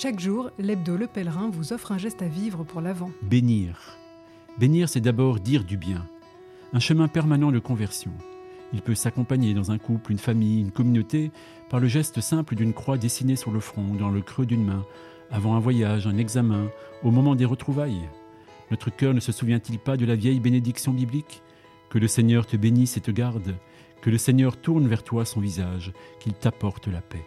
Chaque jour, l'hebdo Le Pèlerin vous offre un geste à vivre pour l'avant. Bénir. Bénir, c'est d'abord dire du bien. Un chemin permanent de conversion. Il peut s'accompagner dans un couple, une famille, une communauté, par le geste simple d'une croix dessinée sur le front, dans le creux d'une main, avant un voyage, un examen, au moment des retrouvailles. Notre cœur ne se souvient-il pas de la vieille bénédiction biblique? Que le Seigneur te bénisse et te garde, que le Seigneur tourne vers toi son visage, qu'il t'apporte la paix.